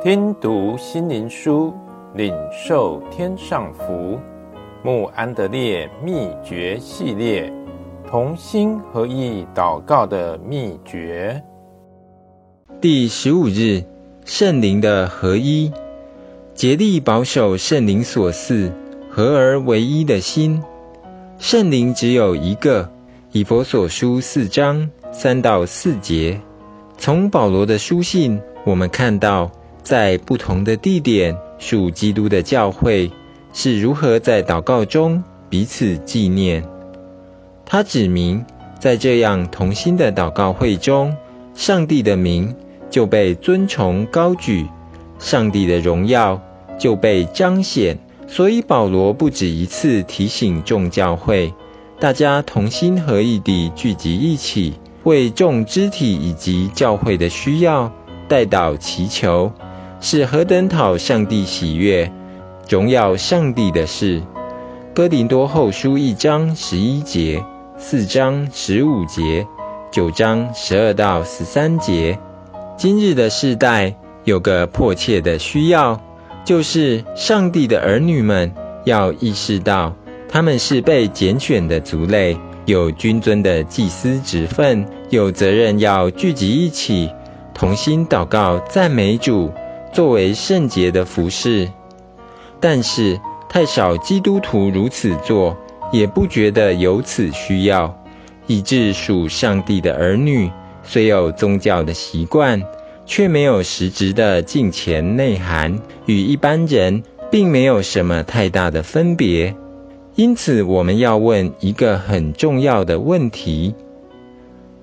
听读心灵书，领受天上福。穆安德烈秘诀系列，同心合意祷告的秘诀。第十五日，圣灵的合一，竭力保守圣灵所赐，合而为一的心。圣灵只有一个。以弗所书四章三到四节，从保罗的书信，我们看到，在不同的地点属基督的教会是如何在祷告中彼此纪念。他指明，在这样同心的祷告会中，上帝的名就被尊崇高举，上帝的荣耀就被彰显。所以保罗不止一次提醒众教会。大家同心合意地聚集一起，为众肢体以及教会的需要代祷祈求，是何等讨上帝喜悦、荣耀上帝的事。哥林多后书一章十一节、四章十五节、九章十二到十三节。今日的世代有个迫切的需要，就是上帝的儿女们要意识到。他们是被拣选的族类，有君尊的祭司职分，有责任要聚集一起，同心祷告、赞美主，作为圣洁的服饰。但是太少基督徒如此做，也不觉得有此需要，以致属上帝的儿女虽有宗教的习惯，却没有实质的敬虔内涵，与一般人并没有什么太大的分别。因此，我们要问一个很重要的问题：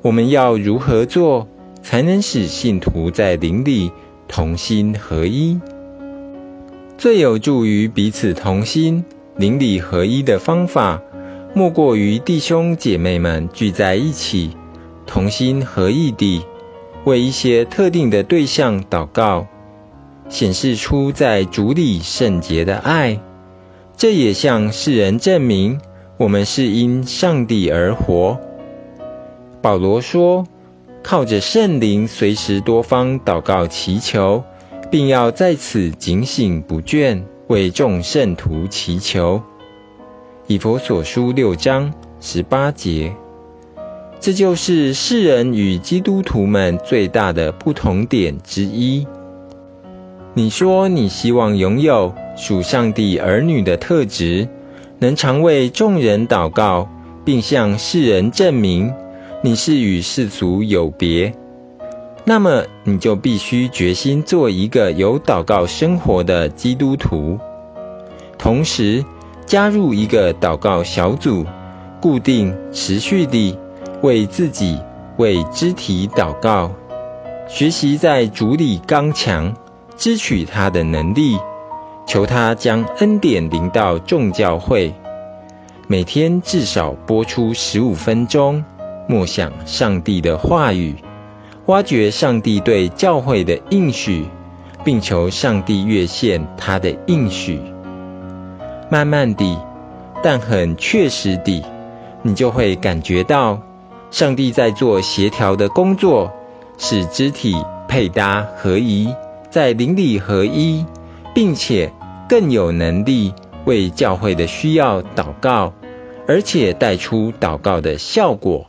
我们要如何做，才能使信徒在灵里同心合一？最有助于彼此同心、邻里合一的方法，莫过于弟兄姐妹们聚在一起，同心合意地为一些特定的对象祷告，显示出在主里圣洁的爱。这也向世人证明，我们是因上帝而活。保罗说：“靠着圣灵，随时多方祷告祈求，并要在此警醒不倦，为众圣徒祈求。”以佛所书六章十八节。这就是世人与基督徒们最大的不同点之一。你说你希望拥有属上帝儿女的特质，能常为众人祷告，并向世人证明你是与世俗有别，那么你就必须决心做一个有祷告生活的基督徒，同时加入一个祷告小组，固定持续地为自己、为肢体祷告，学习在主里刚强。支取他的能力，求他将恩典临到众教会。每天至少播出十五分钟，默想上帝的话语，挖掘上帝对教会的应许，并求上帝越线他的应许。慢慢地，但很确实地，你就会感觉到上帝在做协调的工作，使肢体配搭合一。在灵里合一，并且更有能力为教会的需要祷告，而且带出祷告的效果。